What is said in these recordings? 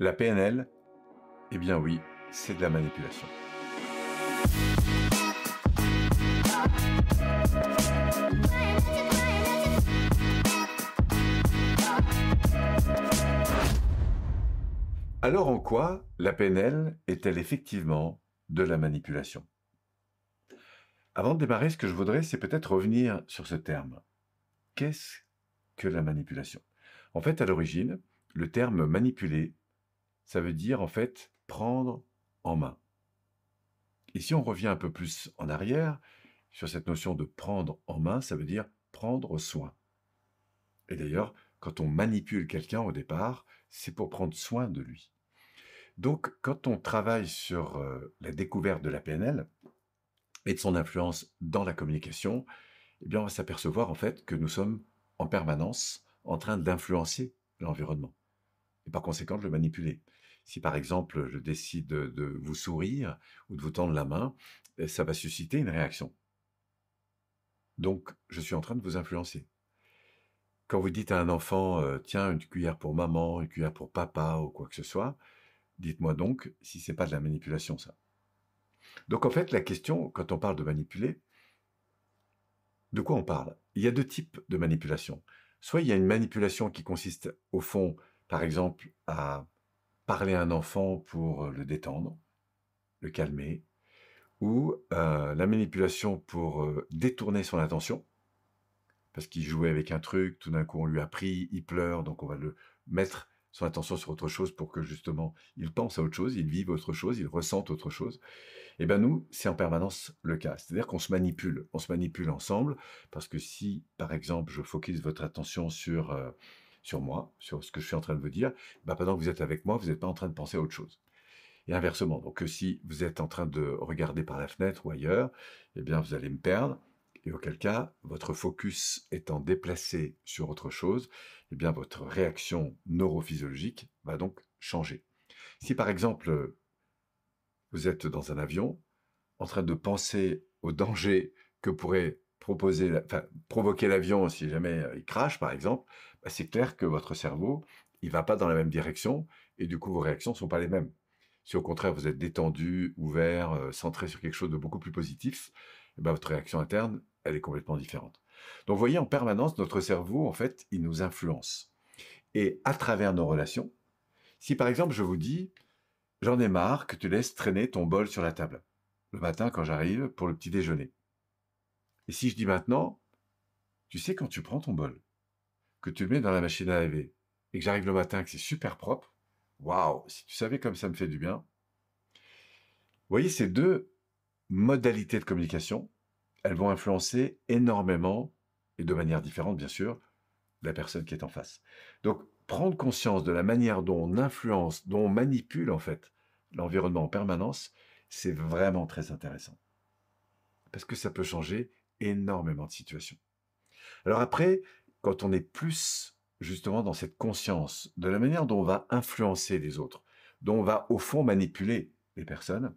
La PNL, eh bien oui, c'est de la manipulation. Alors en quoi la PNL est-elle effectivement de la manipulation? Avant de démarrer, ce que je voudrais, c'est peut-être revenir sur ce terme. Qu'est-ce que la manipulation? En fait, à l'origine, le terme manipuler, ça veut dire en fait prendre en main. Et si on revient un peu plus en arrière, sur cette notion de prendre en main, ça veut dire prendre soin. Et d'ailleurs, quand on manipule quelqu'un au départ, c'est pour prendre soin de lui. Donc, quand on travaille sur euh, la découverte de la PNL et de son influence dans la communication, eh bien, on va s'apercevoir en fait que nous sommes en permanence en train d'influencer l'environnement et par conséquent de le manipuler. Si par exemple je décide de, vous sourire ou de vous tendre la main, eh, ça va susciter une réaction. Donc, je suis en train de vous influencer. Quand vous dites à un enfant, euh, tiens, une cuillère pour maman, une cuillère pour papa ou quoi que ce soit, dites-moi donc si c'est pas de la manipulation, ça. Donc en fait, la question, quand on parle de manipuler, de quoi on parle? Il y a deux types de manipulation. Soit il y a une manipulation qui consiste au fond, par exemple, à parler à un enfant pour le détendre, le calmer, ou euh, la manipulation pour euh, détourner son attention, parce qu'il jouait avec un truc, tout d'un coup on lui a pris, il pleure, donc on va le mettre son attention sur autre chose pour que justement il pense à autre chose, il vive autre chose, il ressente autre chose. Et eh ben nous, c'est en permanence le cas. C'est-à-dire qu'on se manipule, on se manipule ensemble, parce que si, par exemple, je focus votre attention sur euh, sur moi, sur ce que je suis en train de vous dire, ben pendant que vous êtes avec moi, vous n'êtes pas en train de penser à autre chose et inversement. Donc si vous êtes en train de regarder par la fenêtre ou ailleurs, eh bien vous allez me perdre. Et auquel cas, votre focus étant déplacé sur autre chose, eh bien votre réaction neurophysiologique va donc changer. Si par exemple vous êtes dans un avion en train de penser au danger que pourrait provoquer l'avion si jamais il crache par exemple, bah, c'est clair que votre cerveau il va pas dans la même direction et du coup vos réactions sont pas les mêmes. Si au contraire vous êtes détendu, ouvert, euh, centré sur quelque chose de beaucoup plus positif, eh ben, votre réaction interne, elle est complètement différente. Donc vous voyez, en permanence, notre cerveau, en fait, il nous influence. Et à travers nos relations, si par exemple je vous dis, j'en ai marre que tu laisses traîner ton bol sur la table, le matin quand j'arrive pour le petit déjeuner. Et si je dis maintenant, tu sais quand tu prends ton bol, que tu le mets dans la machine à laver, et que j'arrive le matin que c'est super propre, Waouh, si tu savais comme ça me fait du bien. Vous voyez, ces deux modalités de communication, elles vont influencer énormément, et de manière différente bien sûr, la personne qui est en face. Donc, prendre conscience de la manière dont on influence, dont on manipule en fait l'environnement en permanence, c'est vraiment très intéressant. Parce que ça peut changer énormément de situations. Alors après, quand on est plus justement dans cette conscience de la manière dont on va influencer les autres, dont on va au fond manipuler les personnes,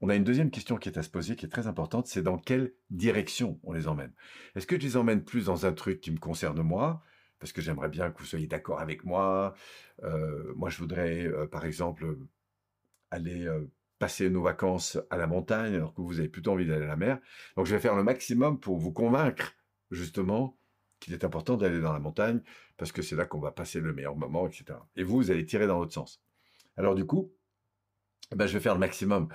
on a une deuxième question qui est à se poser, qui est très importante, c'est dans quelle direction on les emmène. Est-ce que je les emmène plus dans un truc qui me concerne moi, parce que j'aimerais bien que vous soyez d'accord avec moi. Euh, moi, je voudrais, euh, par exemple, aller euh, passer nos vacances à la montagne, alors que vous avez plutôt envie d'aller à la mer. Donc, je vais faire le maximum pour vous convaincre, justement, qu'il est important d'aller dans la montagne parce que c'est là qu'on va passer le meilleur moment, etc. Et vous, vous allez tirer dans l'autre sens. Alors du coup, ben, je vais faire le maximum.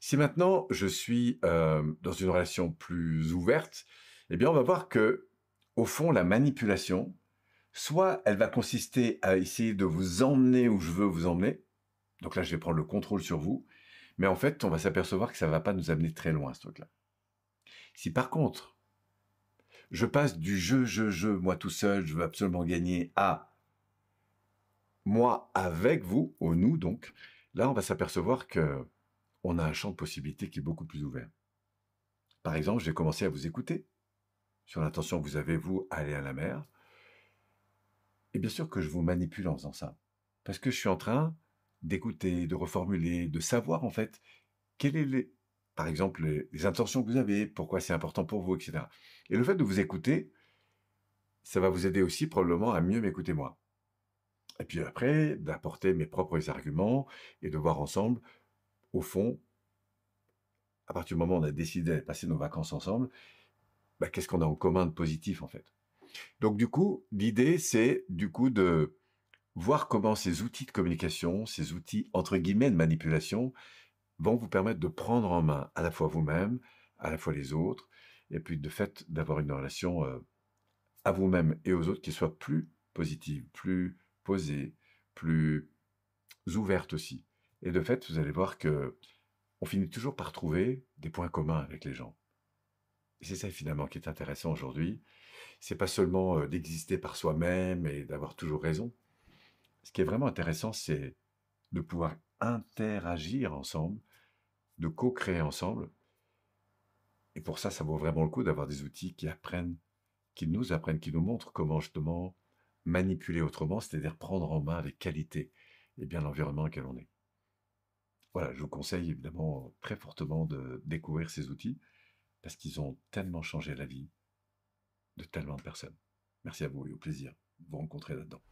Si maintenant je suis euh, dans une relation plus ouverte, eh bien on va voir que au fond la manipulation, soit elle va consister à essayer de vous emmener où je veux vous emmener. Donc là, je vais prendre le contrôle sur vous. Mais en fait, on va s'apercevoir que ça ne va pas nous amener très loin, ce truc-là. Si par contre, je passe du jeu, jeu, jeu, moi tout seul, je veux absolument gagner, à moi avec vous, au nous donc, là on va s'apercevoir que on a un champ de possibilités qui est beaucoup plus ouvert. Par exemple, j'ai commencé à vous écouter sur l'intention que vous avez, vous, à aller à la mer. Et bien sûr que je vous manipule en faisant ça. Parce que je suis en train d'écouter, de reformuler, de savoir en fait quel est les, par exemple, les, intentions que vous avez, pourquoi c'est important pour vous, etc. Et le fait de vous écouter, ça va vous aider aussi probablement à mieux m'écouter moi. Et puis après, d'apporter mes propres arguments et de voir ensemble, au fond, à partir du moment où on a décidé de passer nos vacances ensemble, bah, qu'est-ce qu'on a en commun de positif en fait. Donc du coup, l'idée, c'est du coup de voir comment ces outils de communication, ces outils entre guillemets de manipulation, vont vous permettre de prendre en main à la fois vous-même, à la fois les autres, et puis de fait d'avoir une relation euh, à vous-même et aux autres qui soit plus positive, plus posée, plus ouverte aussi. Et de fait, vous allez voir que on finit toujours par trouver des points communs avec les gens. C'est ça finalement qui est intéressant aujourd'hui. C'est pas seulement euh, d'exister par soi-même et d'avoir toujours raison. Ce qui est vraiment intéressant, c'est de pouvoir interagir ensemble, de co-créer ensemble. Et pour ça, ça vaut vraiment le coup d'avoir des outils qui apprennent, qui nous apprennent, qui nous montrent comment justement manipuler autrement, c'est-à-dire prendre en main avec qualité et bien l'environnement dans lequel on est. Voilà, je vous conseille évidemment très fortement de découvrir ces outils parce qu'ils ont tellement changé la vie de tellement de personnes. Merci à vous et au plaisir de vous rencontrer là-dedans.